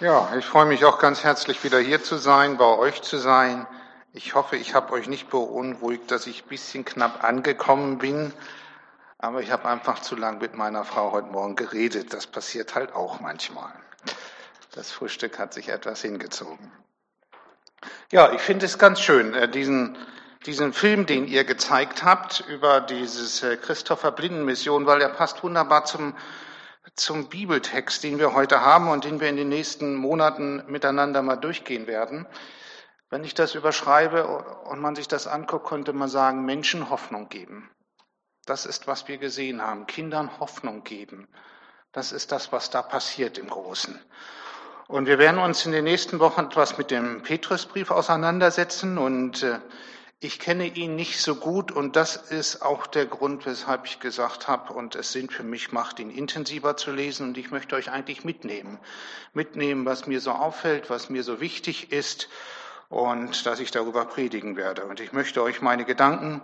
Ja, ich freue mich auch ganz herzlich wieder hier zu sein, bei euch zu sein. Ich hoffe, ich habe euch nicht beunruhigt, dass ich ein bisschen knapp angekommen bin, aber ich habe einfach zu lang mit meiner Frau heute Morgen geredet. Das passiert halt auch manchmal. Das Frühstück hat sich etwas hingezogen. Ja, ich finde es ganz schön, äh, diesen, diesen Film, den ihr gezeigt habt über dieses äh, Christopher Blinden Mission, weil er passt wunderbar zum zum Bibeltext, den wir heute haben und den wir in den nächsten Monaten miteinander mal durchgehen werden. Wenn ich das überschreibe und man sich das anguckt, könnte man sagen, Menschen Hoffnung geben. Das ist, was wir gesehen haben. Kindern Hoffnung geben. Das ist das, was da passiert im Großen. Und wir werden uns in den nächsten Wochen etwas mit dem Petrusbrief auseinandersetzen und äh, ich kenne ihn nicht so gut und das ist auch der Grund, weshalb ich gesagt habe, und es Sinn für mich macht, ihn intensiver zu lesen und ich möchte euch eigentlich mitnehmen. Mitnehmen, was mir so auffällt, was mir so wichtig ist und dass ich darüber predigen werde. Und ich möchte euch meine Gedanken,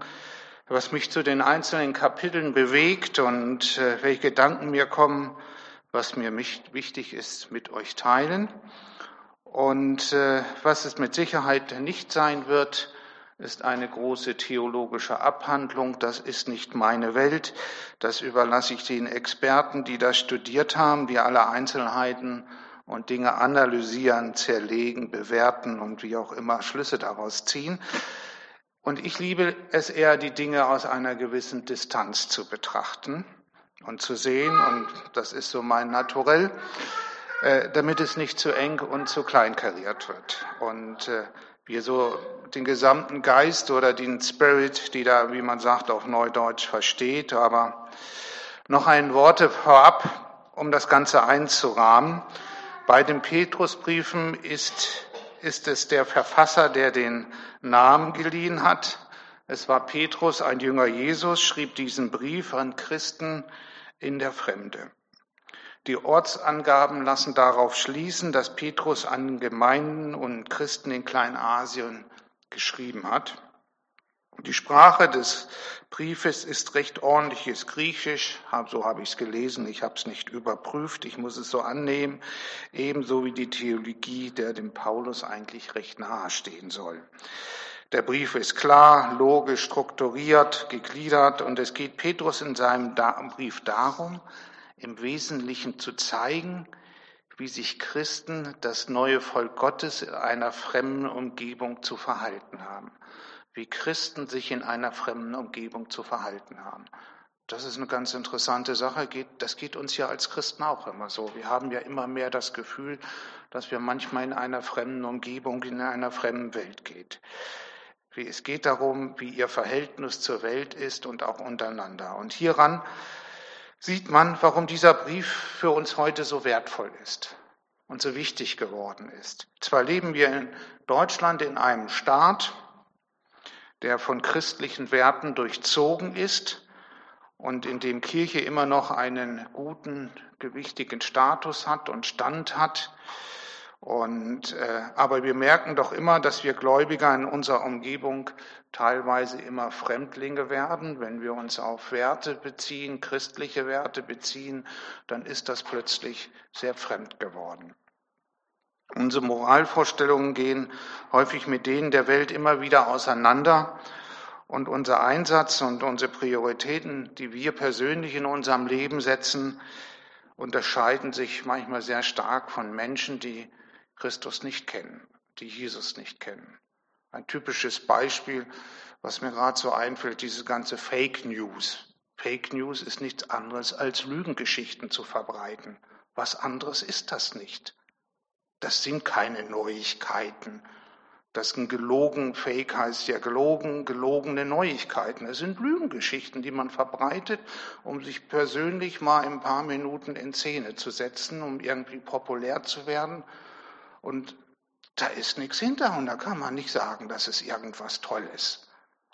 was mich zu den einzelnen Kapiteln bewegt und äh, welche Gedanken mir kommen, was mir wichtig ist, mit euch teilen. Und äh, was es mit Sicherheit nicht sein wird, ist eine große theologische Abhandlung. Das ist nicht meine Welt. Das überlasse ich den Experten, die das studiert haben, die alle Einzelheiten und Dinge analysieren, zerlegen, bewerten und wie auch immer Schlüsse daraus ziehen. Und ich liebe es eher, die Dinge aus einer gewissen Distanz zu betrachten und zu sehen. Und das ist so mein Naturell, äh, damit es nicht zu eng und zu kleinkariert wird. Und äh, wir so den gesamten Geist oder den Spirit, die da, wie man sagt, auf Neudeutsch versteht. Aber noch ein Worte vorab, um das Ganze einzurahmen. Bei den Petrusbriefen ist, ist es der Verfasser, der den Namen geliehen hat. Es war Petrus, ein Jünger Jesus, schrieb diesen Brief an Christen in der Fremde. Die Ortsangaben lassen darauf schließen, dass Petrus an Gemeinden und Christen in Kleinasien geschrieben hat. Die Sprache des Briefes ist recht ordentliches Griechisch, so habe ich es gelesen, ich habe es nicht überprüft, ich muss es so annehmen, ebenso wie die Theologie, der dem Paulus eigentlich recht nahe stehen soll. Der Brief ist klar, logisch, strukturiert, gegliedert und es geht Petrus in seinem Brief darum, im Wesentlichen zu zeigen, wie sich Christen, das neue Volk Gottes, in einer fremden Umgebung zu verhalten haben. Wie Christen sich in einer fremden Umgebung zu verhalten haben. Das ist eine ganz interessante Sache. Das geht uns ja als Christen auch immer so. Wir haben ja immer mehr das Gefühl, dass wir manchmal in einer fremden Umgebung, in einer fremden Welt geht. Es geht darum, wie ihr Verhältnis zur Welt ist und auch untereinander. Und hieran sieht man, warum dieser Brief für uns heute so wertvoll ist und so wichtig geworden ist. Zwar leben wir in Deutschland in einem Staat, der von christlichen Werten durchzogen ist und in dem Kirche immer noch einen guten, gewichtigen Status hat und Stand hat, und, äh, aber wir merken doch immer, dass wir Gläubiger in unserer Umgebung teilweise immer Fremdlinge werden. Wenn wir uns auf Werte beziehen, christliche Werte beziehen, dann ist das plötzlich sehr fremd geworden. Unsere Moralvorstellungen gehen häufig mit denen der Welt immer wieder auseinander. Und unser Einsatz und unsere Prioritäten, die wir persönlich in unserem Leben setzen, unterscheiden sich manchmal sehr stark von Menschen, die Christus nicht kennen, die Jesus nicht kennen. Ein typisches Beispiel, was mir gerade so einfällt, diese ganze Fake News. Fake News ist nichts anderes als Lügengeschichten zu verbreiten. Was anderes ist das nicht. Das sind keine Neuigkeiten. Das ein gelogen, Fake heißt ja gelogen, gelogene Neuigkeiten. Es sind Lügengeschichten, die man verbreitet, um sich persönlich mal ein paar Minuten in Szene zu setzen, um irgendwie populär zu werden und da ist nichts hinter und da kann man nicht sagen, dass es irgendwas Tolles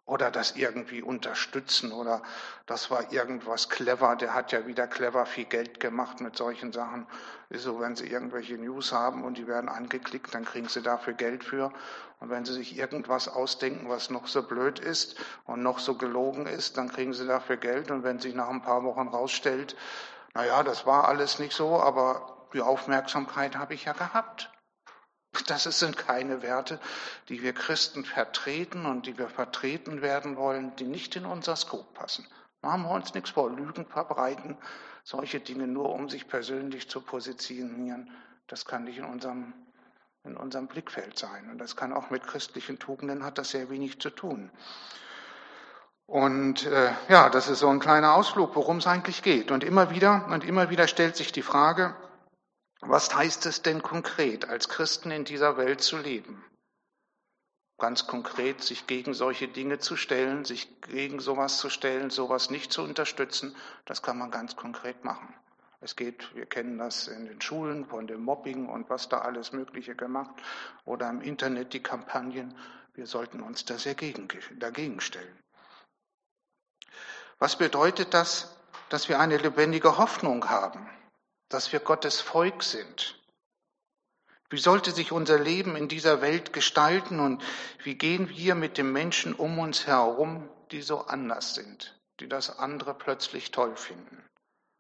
oder das irgendwie unterstützen oder das war irgendwas clever, der hat ja wieder clever viel Geld gemacht mit solchen Sachen. So, wenn Sie irgendwelche News haben und die werden angeklickt, dann kriegen Sie dafür Geld für. Und wenn Sie sich irgendwas ausdenken, was noch so blöd ist und noch so gelogen ist, dann kriegen Sie dafür Geld. Und wenn sich nach ein paar Wochen rausstellt, naja, das war alles nicht so, aber die Aufmerksamkeit habe ich ja gehabt. Das sind keine Werte, die wir Christen vertreten und die wir vertreten werden wollen, die nicht in unser Skop passen. Machen wir uns nichts vor, Lügen verbreiten, solche Dinge nur, um sich persönlich zu positionieren, das kann nicht in unserem, in unserem Blickfeld sein. Und das kann auch mit christlichen Tugenden, hat das sehr wenig zu tun. Und äh, ja, das ist so ein kleiner Ausflug, worum es eigentlich geht. Und immer wieder und immer wieder stellt sich die Frage, was heißt es denn konkret, als Christen in dieser Welt zu leben? Ganz konkret, sich gegen solche Dinge zu stellen, sich gegen sowas zu stellen, sowas nicht zu unterstützen, das kann man ganz konkret machen. Es geht, wir kennen das in den Schulen von dem Mobbing und was da alles Mögliche gemacht oder im Internet die Kampagnen. Wir sollten uns das dagegen, dagegen stellen. Was bedeutet das, dass wir eine lebendige Hoffnung haben, dass wir Gottes Volk sind? Wie sollte sich unser Leben in dieser Welt gestalten und wie gehen wir mit den Menschen um uns herum, die so anders sind, die das andere plötzlich toll finden?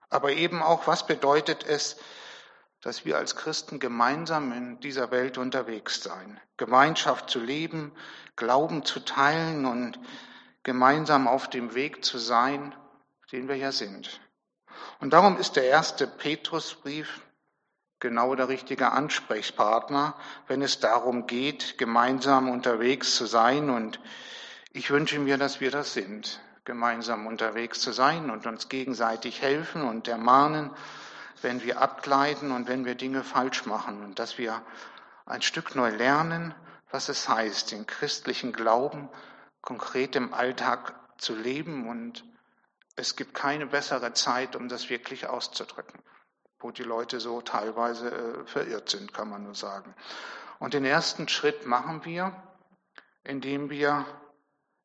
Aber eben auch, was bedeutet es, dass wir als Christen gemeinsam in dieser Welt unterwegs sein, Gemeinschaft zu leben, Glauben zu teilen und gemeinsam auf dem Weg zu sein, den wir ja sind. Und darum ist der erste Petrusbrief genau der richtige Ansprechpartner, wenn es darum geht, gemeinsam unterwegs zu sein. Und ich wünsche mir, dass wir das sind, gemeinsam unterwegs zu sein und uns gegenseitig helfen und ermahnen, wenn wir abgleiten und wenn wir Dinge falsch machen und dass wir ein Stück neu lernen, was es heißt, den christlichen Glauben konkret im Alltag zu leben und es gibt keine bessere Zeit, um das wirklich auszudrücken, wo die Leute so teilweise äh, verirrt sind, kann man nur sagen. Und den ersten Schritt machen wir, indem wir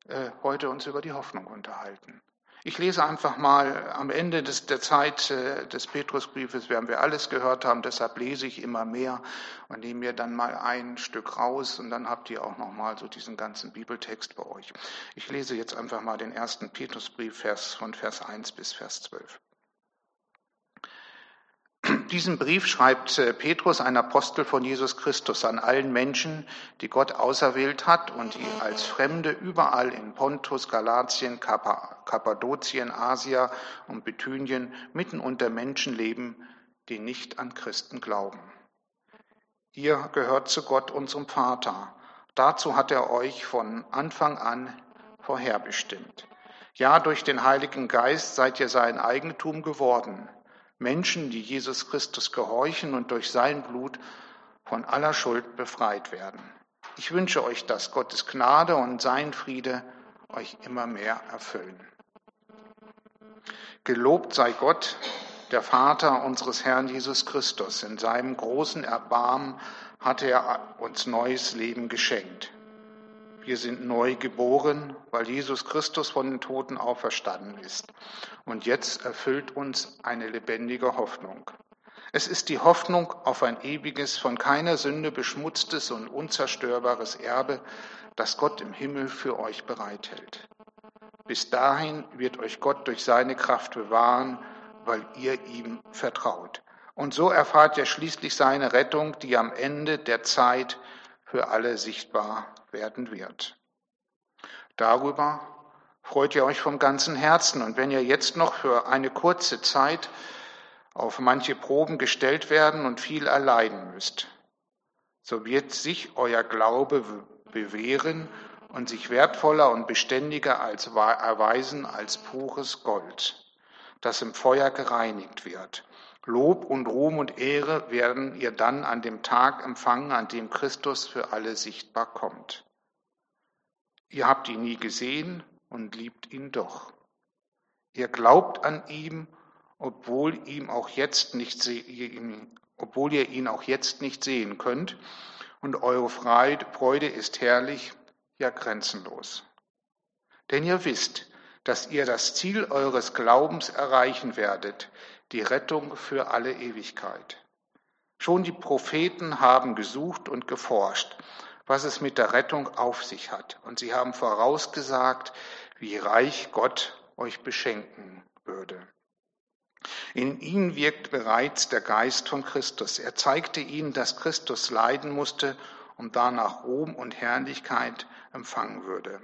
äh, heute uns über die Hoffnung unterhalten. Ich lese einfach mal am Ende des, der Zeit äh, des Petrusbriefes, werden wir alles gehört haben, deshalb lese ich immer mehr und nehme mir dann mal ein Stück raus und dann habt ihr auch noch mal so diesen ganzen Bibeltext bei euch. Ich lese jetzt einfach mal den ersten Petrusbrief Vers, von Vers 1 bis Vers 12. Diesen Brief schreibt äh, Petrus, ein Apostel von Jesus Christus, an allen Menschen, die Gott auserwählt hat und die als Fremde überall in Pontus, Galatien, Kappadokien, Asia und Bithynien mitten unter Menschen leben, die nicht an Christen glauben. Ihr gehört zu Gott, unserem Vater. Dazu hat er euch von Anfang an vorherbestimmt. Ja, durch den Heiligen Geist seid ihr sein Eigentum geworden Menschen, die Jesus Christus gehorchen und durch sein Blut von aller Schuld befreit werden. Ich wünsche euch, dass Gottes Gnade und sein Friede euch immer mehr erfüllen. Gelobt sei Gott, der Vater unseres Herrn Jesus Christus. In seinem großen Erbarmen hat er uns neues Leben geschenkt. Wir sind neu geboren, weil Jesus Christus von den Toten auferstanden ist. Und jetzt erfüllt uns eine lebendige Hoffnung. Es ist die Hoffnung auf ein ewiges, von keiner Sünde beschmutztes und unzerstörbares Erbe, das Gott im Himmel für euch bereithält. Bis dahin wird euch Gott durch seine Kraft bewahren, weil ihr ihm vertraut. Und so erfahrt ihr schließlich seine Rettung, die am Ende der Zeit für alle sichtbar werden wird. Darüber freut ihr euch vom ganzen Herzen. Und wenn ihr jetzt noch für eine kurze Zeit auf manche Proben gestellt werden und viel erleiden müsst, so wird sich euer Glaube bewähren und sich wertvoller und beständiger als erweisen als pures Gold, das im Feuer gereinigt wird. Lob und Ruhm und Ehre werden ihr dann an dem Tag empfangen, an dem Christus für alle sichtbar kommt. Ihr habt ihn nie gesehen und liebt ihn doch. Ihr glaubt an ihm, obwohl, ihm auch jetzt nicht obwohl ihr ihn auch jetzt nicht sehen könnt. Und eure Freude ist herrlich, ja grenzenlos. Denn ihr wisst, dass ihr das Ziel eures Glaubens erreichen werdet, die Rettung für alle Ewigkeit. Schon die Propheten haben gesucht und geforscht, was es mit der Rettung auf sich hat. Und sie haben vorausgesagt, wie reich Gott euch beschenken würde. In ihnen wirkt bereits der Geist von Christus. Er zeigte ihnen, dass Christus leiden musste und danach Ruhm und Herrlichkeit empfangen würde.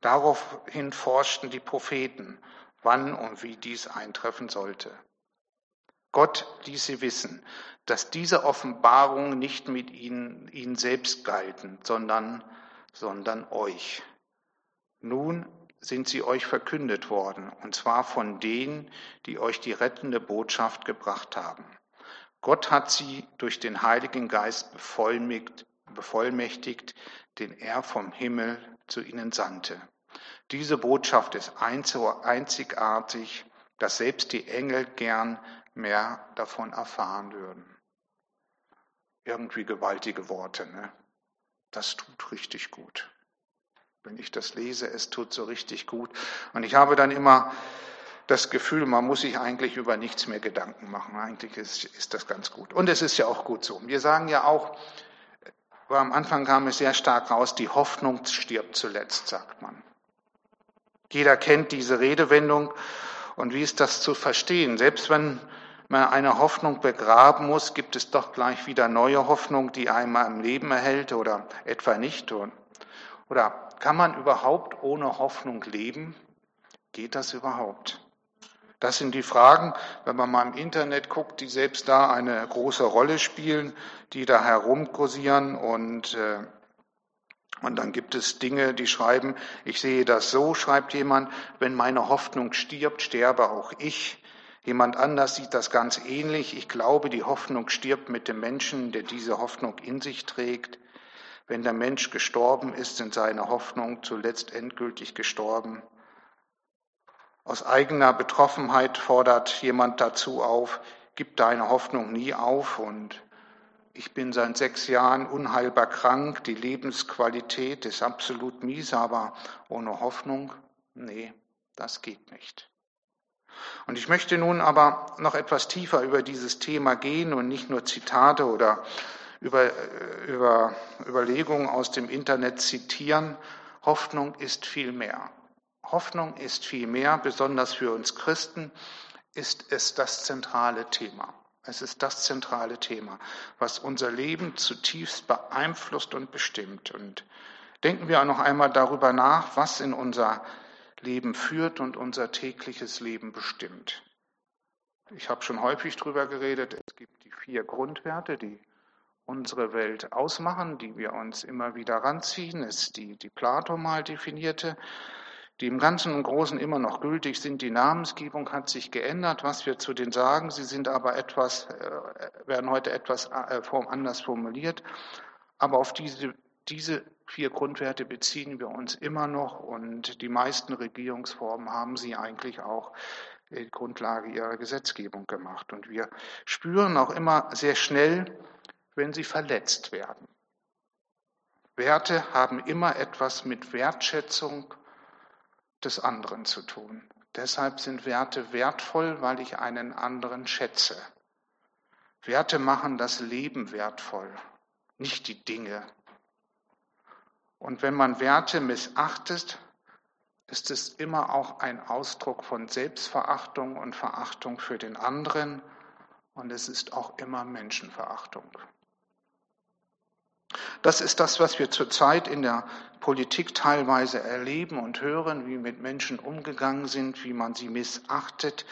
Daraufhin forschten die Propheten, wann und wie dies eintreffen sollte. Gott ließ sie wissen, dass diese Offenbarungen nicht mit ihnen, ihnen selbst galten, sondern, sondern euch. Nun sind sie euch verkündet worden, und zwar von denen, die euch die rettende Botschaft gebracht haben. Gott hat sie durch den Heiligen Geist bevollmächtigt, bevollmächtigt den er vom Himmel zu ihnen sandte. Diese Botschaft ist einzigartig, dass selbst die Engel gern mehr davon erfahren würden. Irgendwie gewaltige Worte, ne? Das tut richtig gut. Wenn ich das lese, es tut so richtig gut. Und ich habe dann immer das Gefühl, man muss sich eigentlich über nichts mehr Gedanken machen. Eigentlich ist, ist das ganz gut. Und es ist ja auch gut so. Wir sagen ja auch, am Anfang kam es sehr stark raus, die Hoffnung stirbt zuletzt, sagt man. Jeder kennt diese Redewendung. Und wie ist das zu verstehen? Selbst wenn man eine Hoffnung begraben muss, gibt es doch gleich wieder neue Hoffnung, die einmal im Leben erhält oder etwa nicht. Oder kann man überhaupt ohne Hoffnung leben? Geht das überhaupt? Das sind die Fragen, wenn man mal im Internet guckt, die selbst da eine große Rolle spielen, die da herumkursieren und äh, und dann gibt es Dinge, die schreiben, ich sehe das so, schreibt jemand, wenn meine Hoffnung stirbt, sterbe auch ich. Jemand anders sieht das ganz ähnlich. Ich glaube, die Hoffnung stirbt mit dem Menschen, der diese Hoffnung in sich trägt. Wenn der Mensch gestorben ist, sind seine Hoffnungen zuletzt endgültig gestorben. Aus eigener Betroffenheit fordert jemand dazu auf, gib deine Hoffnung nie auf und ich bin seit sechs Jahren unheilbar krank, die Lebensqualität ist absolut mies, aber ohne Hoffnung, nee, das geht nicht. Und ich möchte nun aber noch etwas tiefer über dieses Thema gehen und nicht nur Zitate oder über, über Überlegungen aus dem Internet zitieren. Hoffnung ist viel mehr. Hoffnung ist viel mehr, besonders für uns Christen ist es das zentrale Thema. Es ist das zentrale Thema, was unser Leben zutiefst beeinflusst und bestimmt. Und denken wir auch noch einmal darüber nach, was in unser Leben führt und unser tägliches Leben bestimmt. Ich habe schon häufig darüber geredet, es gibt die vier Grundwerte, die unsere Welt ausmachen, die wir uns immer wieder ranziehen, ist die, die Plato mal definierte die im Ganzen und Großen immer noch gültig sind. Die Namensgebung hat sich geändert, was wir zu denen sagen. Sie sind aber etwas, äh, werden heute etwas äh, anders formuliert. Aber auf diese, diese vier Grundwerte beziehen wir uns immer noch und die meisten Regierungsformen haben sie eigentlich auch Grundlage ihrer Gesetzgebung gemacht. Und wir spüren auch immer sehr schnell, wenn sie verletzt werden. Werte haben immer etwas mit Wertschätzung des anderen zu tun. Deshalb sind Werte wertvoll, weil ich einen anderen schätze. Werte machen das Leben wertvoll, nicht die Dinge. Und wenn man Werte missachtet, ist es immer auch ein Ausdruck von Selbstverachtung und Verachtung für den anderen und es ist auch immer Menschenverachtung. Das ist das, was wir zurzeit in der Politik teilweise erleben und hören, wie mit Menschen umgegangen sind, wie man sie missachtet.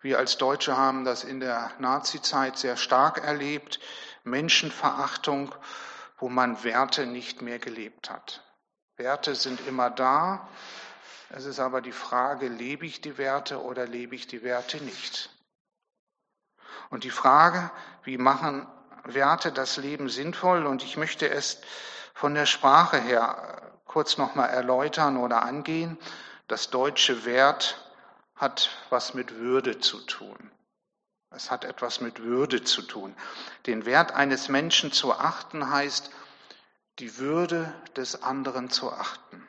Wir als Deutsche haben das in der Nazizeit sehr stark erlebt. Menschenverachtung, wo man Werte nicht mehr gelebt hat. Werte sind immer da. Es ist aber die Frage, lebe ich die Werte oder lebe ich die Werte nicht? Und die Frage, wie machen Werte das Leben sinnvoll und ich möchte es von der Sprache her kurz nochmal erläutern oder angehen. Das deutsche Wert hat was mit Würde zu tun. Es hat etwas mit Würde zu tun. Den Wert eines Menschen zu achten heißt, die Würde des anderen zu achten.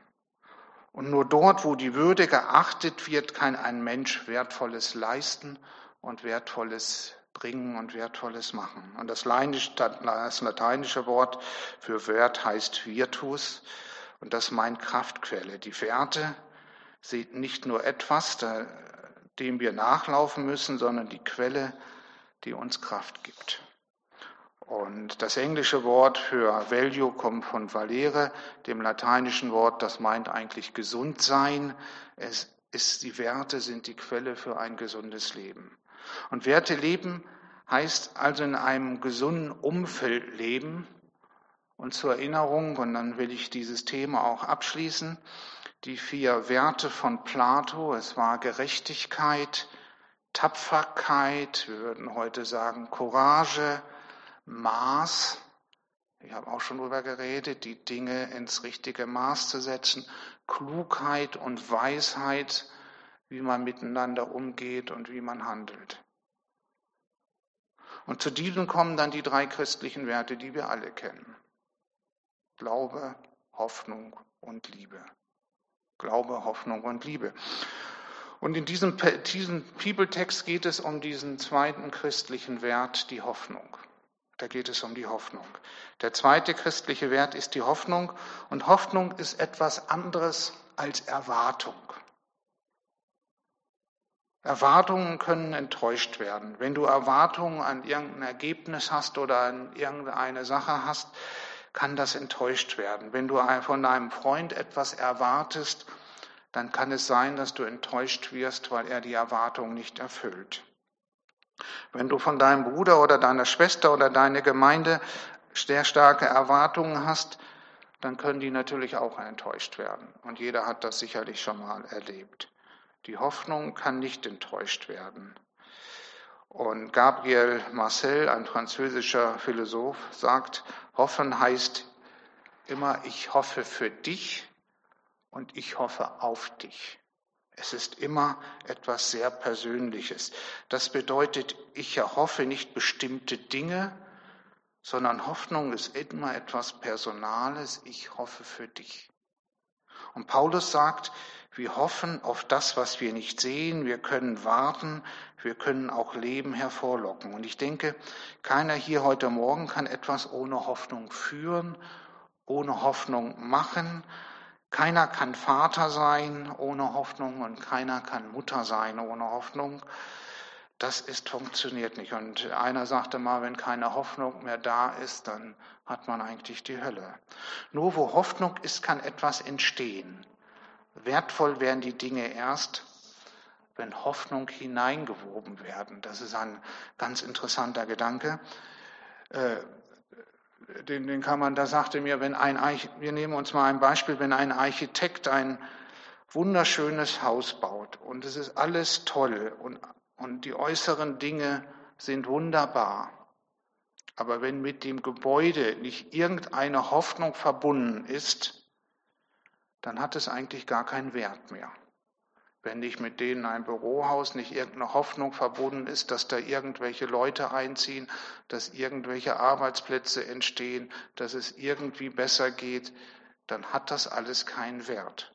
Und nur dort, wo die Würde geachtet wird, kann ein Mensch Wertvolles leisten und Wertvolles bringen und Wertvolles machen. Und das, lateinische Wort für Wert heißt Virtus und das meint Kraftquelle. Die Werte sind nicht nur etwas, dem wir nachlaufen müssen, sondern die Quelle, die uns Kraft gibt. Und das englische Wort für Value kommt von valere, dem lateinischen Wort, das meint eigentlich gesund sein. Es ist, die Werte sind die Quelle für ein gesundes Leben. Und Werte leben heißt also in einem gesunden Umfeld leben. Und zur Erinnerung, und dann will ich dieses Thema auch abschließen, die vier Werte von Plato, es war Gerechtigkeit, Tapferkeit, wir würden heute sagen Courage, Maß, ich habe auch schon darüber geredet, die Dinge ins richtige Maß zu setzen, Klugheit und Weisheit, wie man miteinander umgeht und wie man handelt. Und zu diesen kommen dann die drei christlichen Werte, die wir alle kennen. Glaube, Hoffnung und Liebe. Glaube, Hoffnung und Liebe. Und in diesem, diesem Bibeltext geht es um diesen zweiten christlichen Wert, die Hoffnung. Da geht es um die Hoffnung. Der zweite christliche Wert ist die Hoffnung und Hoffnung ist etwas anderes als Erwartung. Erwartungen können enttäuscht werden. Wenn du Erwartungen an irgendein Ergebnis hast oder an irgendeine Sache hast, kann das enttäuscht werden. Wenn du von deinem Freund etwas erwartest, dann kann es sein, dass du enttäuscht wirst, weil er die Erwartung nicht erfüllt. Wenn du von deinem Bruder oder deiner Schwester oder deiner Gemeinde sehr starke Erwartungen hast, dann können die natürlich auch enttäuscht werden. Und jeder hat das sicherlich schon mal erlebt. Die Hoffnung kann nicht enttäuscht werden. Und Gabriel Marcel, ein französischer Philosoph, sagt, hoffen heißt immer, ich hoffe für dich und ich hoffe auf dich. Es ist immer etwas sehr Persönliches. Das bedeutet, ich erhoffe nicht bestimmte Dinge, sondern Hoffnung ist immer etwas Personales. Ich hoffe für dich. Und Paulus sagt, wir hoffen auf das, was wir nicht sehen. Wir können warten. Wir können auch Leben hervorlocken. Und ich denke, keiner hier heute Morgen kann etwas ohne Hoffnung führen, ohne Hoffnung machen. Keiner kann Vater sein ohne Hoffnung und keiner kann Mutter sein ohne Hoffnung. Das ist, funktioniert nicht. Und einer sagte mal, wenn keine Hoffnung mehr da ist, dann hat man eigentlich die Hölle. Nur wo Hoffnung ist, kann etwas entstehen. Wertvoll werden die Dinge erst, wenn Hoffnung hineingewoben werden. Das ist ein ganz interessanter Gedanke. Äh, den, den kann man, da sagte mir, wenn ein, wir nehmen uns mal ein Beispiel, wenn ein Architekt ein wunderschönes Haus baut und es ist alles toll und, und die äußeren Dinge sind wunderbar. Aber wenn mit dem Gebäude nicht irgendeine Hoffnung verbunden ist, dann hat es eigentlich gar keinen Wert mehr wenn nicht mit denen ein Bürohaus nicht irgendeine Hoffnung verbunden ist, dass da irgendwelche Leute einziehen, dass irgendwelche Arbeitsplätze entstehen, dass es irgendwie besser geht, dann hat das alles keinen Wert.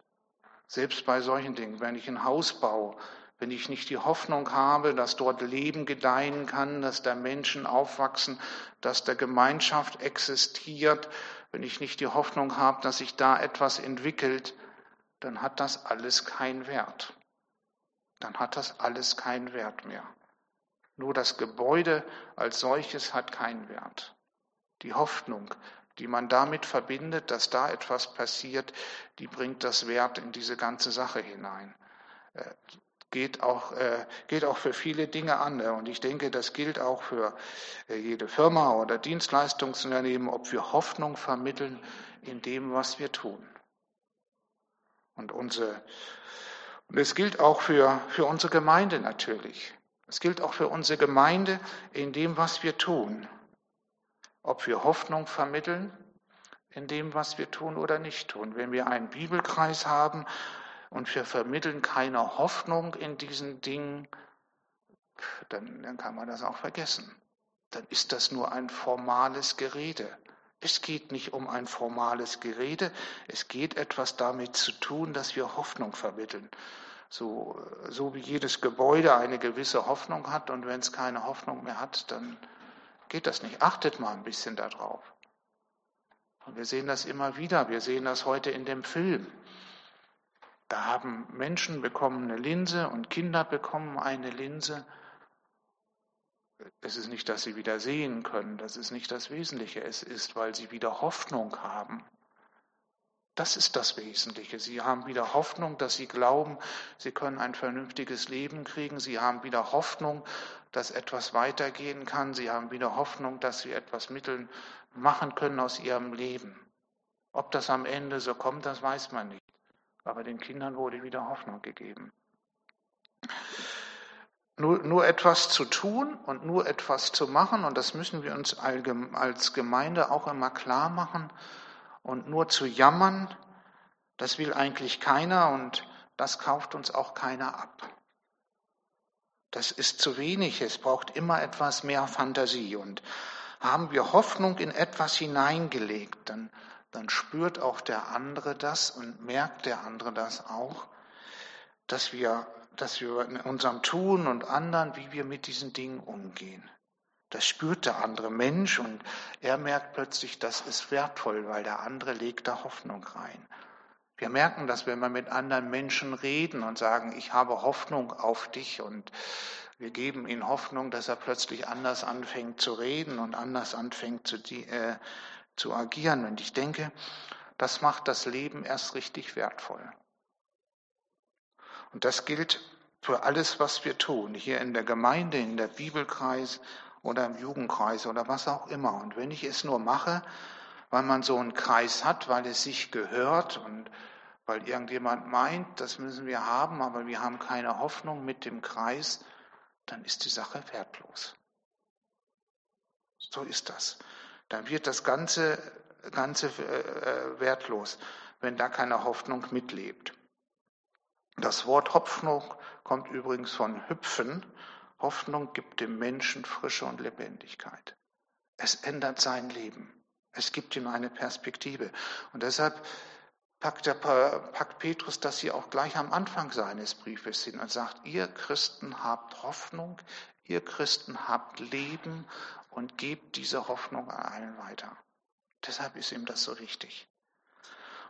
Selbst bei solchen Dingen, wenn ich ein Haus baue, wenn ich nicht die Hoffnung habe, dass dort Leben gedeihen kann, dass da Menschen aufwachsen, dass da Gemeinschaft existiert, wenn ich nicht die Hoffnung habe, dass sich da etwas entwickelt, dann hat das alles keinen Wert dann hat das alles keinen Wert mehr. Nur das Gebäude als solches hat keinen Wert. Die Hoffnung, die man damit verbindet, dass da etwas passiert, die bringt das Wert in diese ganze Sache hinein. Geht auch, äh, geht auch für viele Dinge an. Und ich denke, das gilt auch für äh, jede Firma oder Dienstleistungsunternehmen, ob wir Hoffnung vermitteln in dem, was wir tun. Und unsere und es gilt auch für, für unsere Gemeinde natürlich. Es gilt auch für unsere Gemeinde in dem, was wir tun. Ob wir Hoffnung vermitteln in dem, was wir tun oder nicht tun. Wenn wir einen Bibelkreis haben und wir vermitteln keine Hoffnung in diesen Dingen, dann, dann kann man das auch vergessen. Dann ist das nur ein formales Gerede. Es geht nicht um ein formales Gerede, es geht etwas damit zu tun, dass wir Hoffnung vermitteln. So, so wie jedes Gebäude eine gewisse Hoffnung hat und wenn es keine Hoffnung mehr hat, dann geht das nicht. Achtet mal ein bisschen darauf. Und wir sehen das immer wieder. Wir sehen das heute in dem Film. Da haben Menschen bekommen eine Linse und Kinder bekommen eine Linse. Es ist nicht, dass sie wieder sehen können, das ist nicht das Wesentliche. Es ist, weil sie wieder Hoffnung haben. Das ist das Wesentliche. Sie haben wieder Hoffnung, dass sie glauben, sie können ein vernünftiges Leben kriegen. Sie haben wieder Hoffnung, dass etwas weitergehen kann. Sie haben wieder Hoffnung, dass sie etwas Mitteln machen können aus ihrem Leben. Ob das am Ende so kommt, das weiß man nicht. Aber den Kindern wurde wieder Hoffnung gegeben. Nur, nur etwas zu tun und nur etwas zu machen, und das müssen wir uns als Gemeinde auch immer klar machen, und nur zu jammern, das will eigentlich keiner und das kauft uns auch keiner ab. Das ist zu wenig, es braucht immer etwas mehr Fantasie. Und haben wir Hoffnung in etwas hineingelegt, dann, dann spürt auch der andere das und merkt der andere das auch, dass wir, dass wir in unserem Tun und anderen, wie wir mit diesen Dingen umgehen. Das spürt der andere Mensch und er merkt plötzlich, das ist wertvoll, weil der andere legt da Hoffnung rein. Wir merken das, wenn wir mit anderen Menschen reden und sagen, ich habe Hoffnung auf dich und wir geben ihm Hoffnung, dass er plötzlich anders anfängt zu reden und anders anfängt zu, äh, zu agieren. Und ich denke, das macht das Leben erst richtig wertvoll. Und das gilt für alles, was wir tun, hier in der Gemeinde, in der Bibelkreis, oder im Jugendkreis oder was auch immer. Und wenn ich es nur mache, weil man so einen Kreis hat, weil es sich gehört und weil irgendjemand meint, das müssen wir haben, aber wir haben keine Hoffnung mit dem Kreis, dann ist die Sache wertlos. So ist das. Dann wird das Ganze, Ganze äh, wertlos, wenn da keine Hoffnung mitlebt. Das Wort Hoffnung kommt übrigens von hüpfen Hoffnung gibt dem Menschen Frische und Lebendigkeit. Es ändert sein Leben. Es gibt ihm eine Perspektive. Und deshalb packt, der, packt Petrus das hier auch gleich am Anfang seines Briefes hin und sagt, ihr Christen habt Hoffnung, ihr Christen habt Leben und gebt diese Hoffnung an allen weiter. Deshalb ist ihm das so wichtig.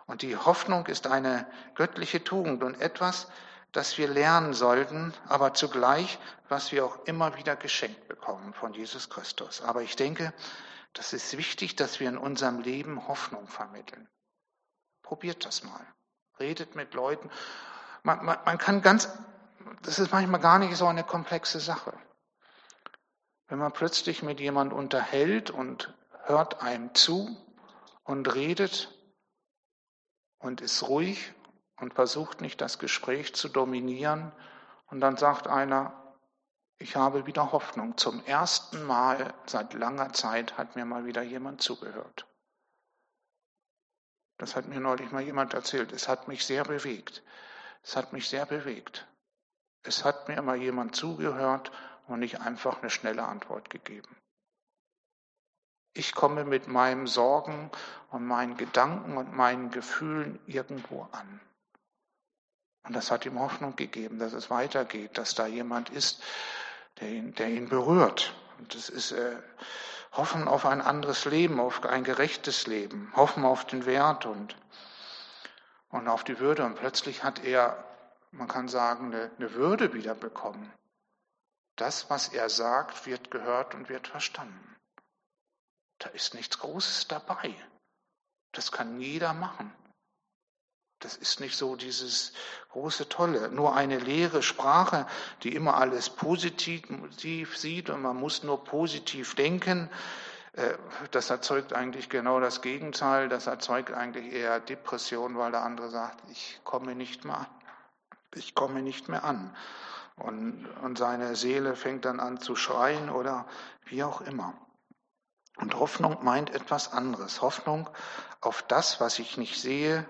Und die Hoffnung ist eine göttliche Tugend und etwas, das wir lernen sollten, aber zugleich, was wir auch immer wieder geschenkt bekommen von Jesus Christus. Aber ich denke, das ist wichtig, dass wir in unserem Leben Hoffnung vermitteln. Probiert das mal. Redet mit Leuten. Man, man, man kann ganz, das ist manchmal gar nicht so eine komplexe Sache. Wenn man plötzlich mit jemand unterhält und hört einem zu und redet und ist ruhig und versucht nicht das Gespräch zu dominieren. Und dann sagt einer, ich habe wieder Hoffnung. Zum ersten Mal seit langer Zeit hat mir mal wieder jemand zugehört. Das hat mir neulich mal jemand erzählt. Es hat mich sehr bewegt. Es hat mich sehr bewegt. Es hat mir mal jemand zugehört und nicht einfach eine schnelle Antwort gegeben. Ich komme mit meinen Sorgen und meinen Gedanken und meinen Gefühlen irgendwo an. Und das hat ihm Hoffnung gegeben, dass es weitergeht, dass da jemand ist, der ihn, der ihn berührt. Und das ist äh, Hoffen auf ein anderes Leben, auf ein gerechtes Leben, Hoffen auf den Wert und, und auf die Würde. Und plötzlich hat er, man kann sagen, eine, eine Würde wiederbekommen. Das, was er sagt, wird gehört und wird verstanden. Da ist nichts Großes dabei. Das kann jeder machen. Das ist nicht so dieses große Tolle, nur eine leere Sprache, die immer alles positiv sieht und man muss nur positiv denken. Äh, das erzeugt eigentlich genau das Gegenteil. Das erzeugt eigentlich eher Depression, weil der andere sagt, ich komme nicht mehr an. Ich komme nicht mehr an. Und, und seine Seele fängt dann an zu schreien oder wie auch immer. Und Hoffnung meint etwas anderes. Hoffnung auf das, was ich nicht sehe,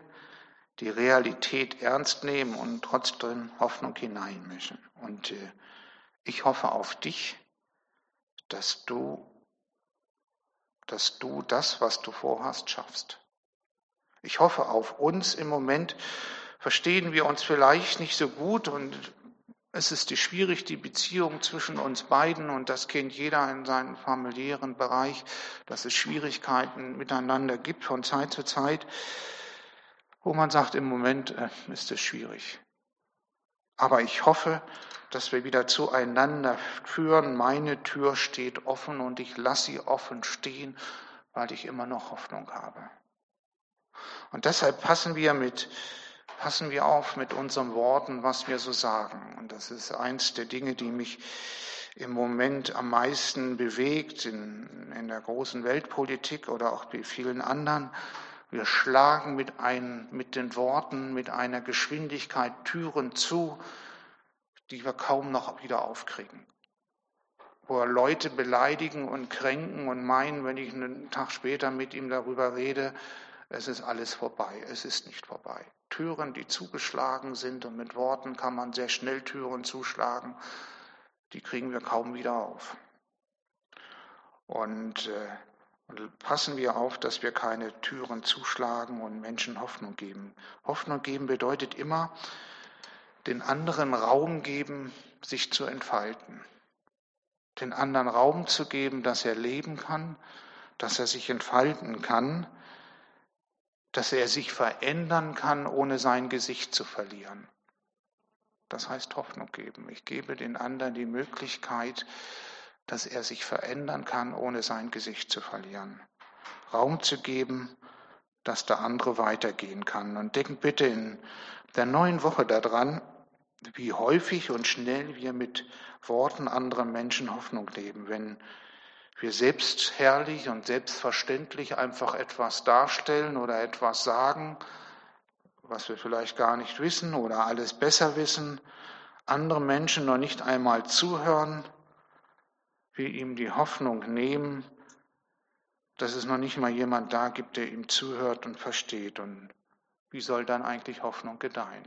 die Realität ernst nehmen und trotzdem Hoffnung hineinmischen. Und äh, ich hoffe auf dich, dass du, dass du das, was du vorhast, schaffst. Ich hoffe auf uns. Im Moment verstehen wir uns vielleicht nicht so gut und es ist schwierig, die Beziehung zwischen uns beiden, und das kennt jeder in seinem familiären Bereich, dass es Schwierigkeiten miteinander gibt von Zeit zu Zeit. wo man sagt, im Moment äh, ist es schwierig. Aber ich hoffe, dass wir wieder zueinander führen. Meine Tür steht offen und ich lasse sie offen stehen, weil ich immer noch Hoffnung habe. Und deshalb passen wir mit, passen wir auf mit unseren Worten, was wir so sagen. Und das ist eins der Dinge, die mich im Moment am meisten bewegt in, in der großen Weltpolitik oder auch bei vielen anderen. Wir schlagen mit, ein, mit den Worten, mit einer Geschwindigkeit Türen zu, die wir kaum noch wieder aufkriegen. Wo Leute beleidigen und kränken und meinen, wenn ich einen Tag später mit ihm darüber rede, es ist alles vorbei. Es ist nicht vorbei. Türen, die zugeschlagen sind und mit Worten kann man sehr schnell Türen zuschlagen, die kriegen wir kaum wieder auf. Und, äh, passen wir auf, dass wir keine Türen zuschlagen und Menschen Hoffnung geben. Hoffnung geben bedeutet immer, den anderen Raum geben, sich zu entfalten. Den anderen Raum zu geben, dass er leben kann, dass er sich entfalten kann, dass er sich verändern kann, ohne sein Gesicht zu verlieren. Das heißt Hoffnung geben. Ich gebe den anderen die Möglichkeit, dass er sich verändern kann, ohne sein Gesicht zu verlieren. Raum zu geben, dass der andere weitergehen kann. Und denkt bitte in der neuen Woche daran, wie häufig und schnell wir mit Worten anderer Menschen Hoffnung leben, wenn wir selbst herrlich und selbstverständlich einfach etwas darstellen oder etwas sagen, was wir vielleicht gar nicht wissen oder alles besser wissen, andere Menschen noch nicht einmal zuhören, wir ihm die Hoffnung nehmen, dass es noch nicht mal jemand da gibt, der ihm zuhört und versteht. Und wie soll dann eigentlich Hoffnung gedeihen?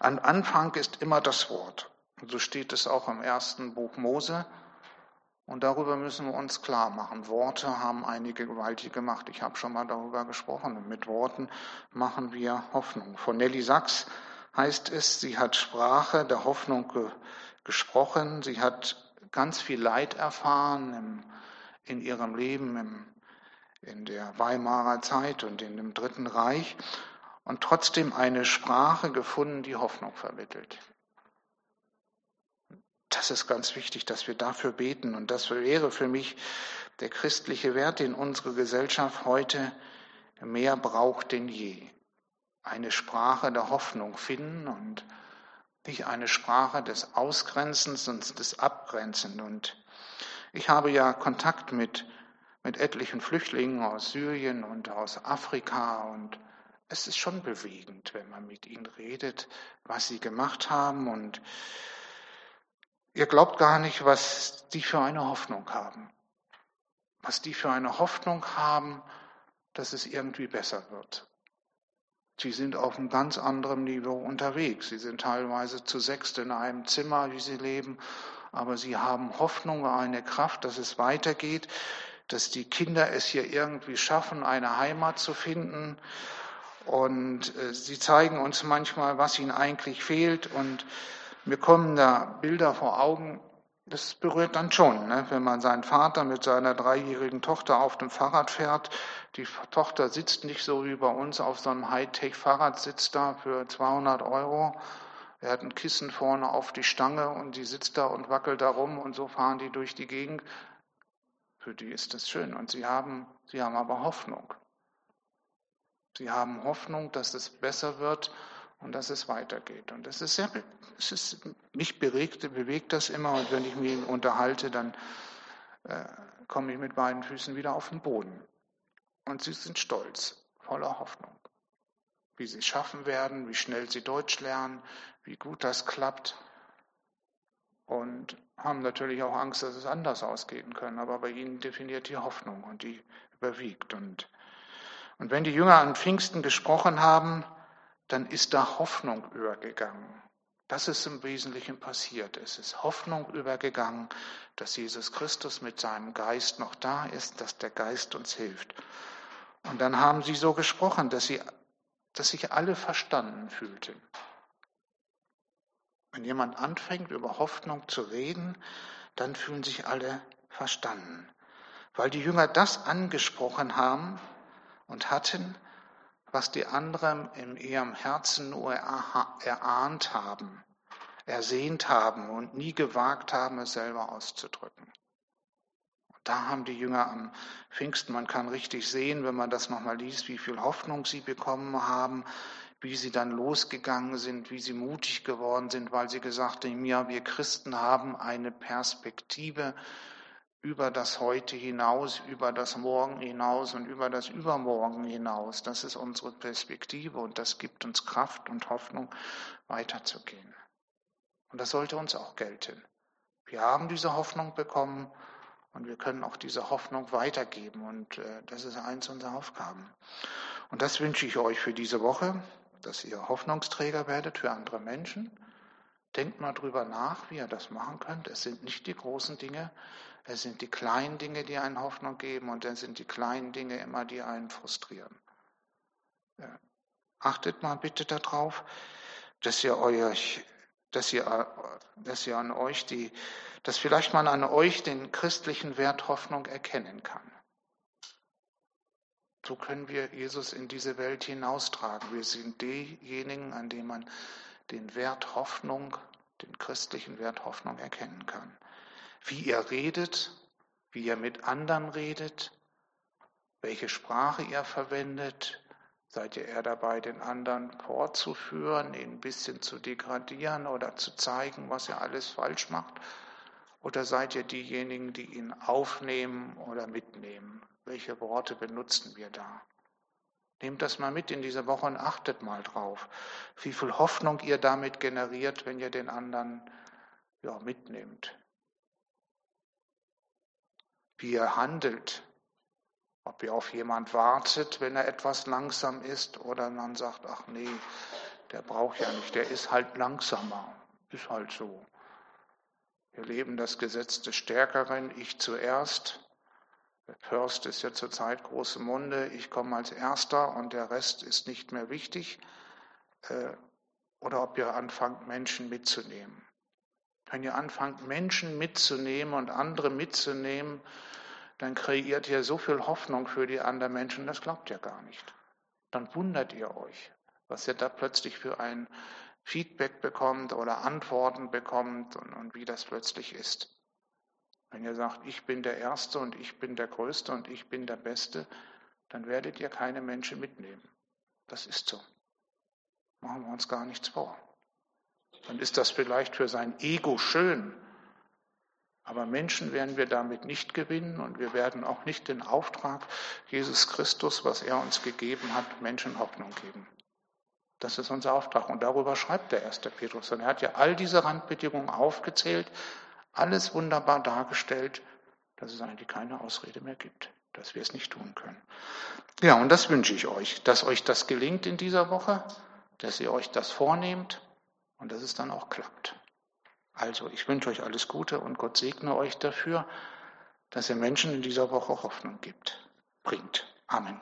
Am Anfang ist immer das Wort. So steht es auch im ersten Buch Mose. Und darüber müssen wir uns klar machen. Worte haben einige gewaltige Macht. Ich habe schon mal darüber gesprochen. Mit Worten machen wir Hoffnung. Von Nelly Sachs heißt es, sie hat Sprache der Hoffnung ge gesprochen. Sie hat ganz viel Leid erfahren im, in ihrem Leben im, in der Weimarer Zeit und in dem Dritten Reich und trotzdem eine Sprache gefunden, die Hoffnung vermittelt. Das ist ganz wichtig, dass wir dafür beten. Und das wäre für mich der christliche Wert, den unsere Gesellschaft heute mehr braucht denn je. Eine Sprache der Hoffnung finden und nicht eine Sprache des Ausgrenzens und des Abgrenzens. Und ich habe ja Kontakt mit, mit etlichen Flüchtlingen aus Syrien und aus Afrika und es ist schon bewegend, wenn man mit ihnen redet, was sie gemacht haben und Ihr glaubt gar nicht, was die für eine Hoffnung haben. Was die für eine Hoffnung haben, dass es irgendwie besser wird. Sie sind auf einem ganz anderen Niveau unterwegs. Sie sind teilweise zu sechst in einem Zimmer, wie sie leben, aber sie haben Hoffnung, eine Kraft, dass es weitergeht, dass die Kinder es hier irgendwie schaffen, eine Heimat zu finden. Und äh, sie zeigen uns manchmal, was ihnen eigentlich fehlt und mir kommen da Bilder vor Augen, das berührt dann schon, ne? wenn man seinen Vater mit seiner dreijährigen Tochter auf dem Fahrrad fährt. Die Tochter sitzt nicht so wie bei uns auf so einem Hightech-Fahrradsitz da für 200 Euro. Er hat ein Kissen vorne auf die Stange und die sitzt da und wackelt da rum und so fahren die durch die Gegend. Für die ist das schön und sie haben, sie haben aber Hoffnung. Sie haben Hoffnung, dass es besser wird und dass es weitergeht. Und das ist sehr, es ist, mich bewegt, bewegt das immer und wenn ich mich unterhalte, dann äh, komme ich mit beiden Füßen wieder auf den Boden. Und sie sind stolz, voller Hoffnung, wie sie es schaffen werden, wie schnell sie Deutsch lernen, wie gut das klappt. Und haben natürlich auch Angst, dass es anders ausgehen kann. Aber bei ihnen definiert die Hoffnung und die überwiegt. Und, und wenn die Jünger an Pfingsten gesprochen haben, dann ist da Hoffnung übergegangen. Das ist im Wesentlichen passiert. Es ist Hoffnung übergegangen, dass Jesus Christus mit seinem Geist noch da ist, dass der Geist uns hilft. Und dann haben sie so gesprochen, dass, sie, dass sich alle verstanden fühlten. Wenn jemand anfängt, über Hoffnung zu reden, dann fühlen sich alle verstanden. Weil die Jünger das angesprochen haben und hatten, was die anderen in ihrem Herzen nur erahnt haben, ersehnt haben und nie gewagt haben, es selber auszudrücken. Da haben die Jünger am Pfingsten, man kann richtig sehen, wenn man das nochmal liest, wie viel Hoffnung sie bekommen haben, wie sie dann losgegangen sind, wie sie mutig geworden sind, weil sie gesagt haben, ja, wir Christen haben eine Perspektive über das Heute hinaus, über das Morgen hinaus und über das Übermorgen hinaus. Das ist unsere Perspektive und das gibt uns Kraft und Hoffnung, weiterzugehen. Und das sollte uns auch gelten. Wir haben diese Hoffnung bekommen und wir können auch diese Hoffnung weitergeben. Und äh, das ist eins unserer Aufgaben. Und das wünsche ich euch für diese Woche, dass ihr Hoffnungsträger werdet für andere Menschen. Denkt mal drüber nach, wie ihr das machen könnt. Es sind nicht die großen Dinge, es sind die kleinen Dinge, die einen Hoffnung geben und dann sind die kleinen Dinge immer, die einen frustrieren. Achtet mal bitte darauf, dass ihr euch dass ihr, dass ihr an euch die, dass vielleicht man an euch den christlichen Wert Hoffnung erkennen kann. So können wir Jesus in diese Welt hinaustragen. Wir sind diejenigen, an denen man den Wert Hoffnung, den christlichen Wert Hoffnung erkennen kann. Wie ihr redet, wie ihr mit anderen redet, welche Sprache ihr verwendet, Seid ihr eher dabei, den anderen vorzuführen, ihn ein bisschen zu degradieren oder zu zeigen, was er alles falsch macht? Oder seid ihr diejenigen, die ihn aufnehmen oder mitnehmen? Welche Worte benutzen wir da? Nehmt das mal mit in diese Woche und achtet mal drauf, wie viel Hoffnung ihr damit generiert, wenn ihr den anderen ja, mitnehmt. Wie ihr handelt, ob ihr auf jemand wartet, wenn er etwas langsam ist, oder man sagt, ach nee, der braucht ja nicht, der ist halt langsamer. Ist halt so. Wir leben das Gesetz des Stärkeren, ich zuerst. Der Pörst ist ja zurzeit große Munde, ich komme als Erster und der Rest ist nicht mehr wichtig. Äh, oder ob ihr anfangt, Menschen mitzunehmen. Wenn ihr anfangt, Menschen mitzunehmen und andere mitzunehmen, dann kreiert ihr so viel Hoffnung für die anderen Menschen, das glaubt ihr gar nicht. Dann wundert ihr euch, was ihr da plötzlich für ein Feedback bekommt oder Antworten bekommt und, und wie das plötzlich ist. Wenn ihr sagt, ich bin der Erste und ich bin der Größte und ich bin der Beste, dann werdet ihr keine Menschen mitnehmen. Das ist so. Machen wir uns gar nichts vor. Dann ist das vielleicht für sein Ego schön, aber Menschen werden wir damit nicht gewinnen und wir werden auch nicht den Auftrag Jesus Christus, was er uns gegeben hat, Menschen Hoffnung geben. Das ist unser Auftrag und darüber schreibt der erste Petrus. Und er hat ja all diese Randbedingungen aufgezählt, alles wunderbar dargestellt, dass es eigentlich keine Ausrede mehr gibt, dass wir es nicht tun können. Ja, und das wünsche ich euch, dass euch das gelingt in dieser Woche, dass ihr euch das vornehmt und dass es dann auch klappt. Also, ich wünsche euch alles Gute und Gott segne euch dafür, dass ihr Menschen in dieser Woche Hoffnung gibt, bringt. Amen.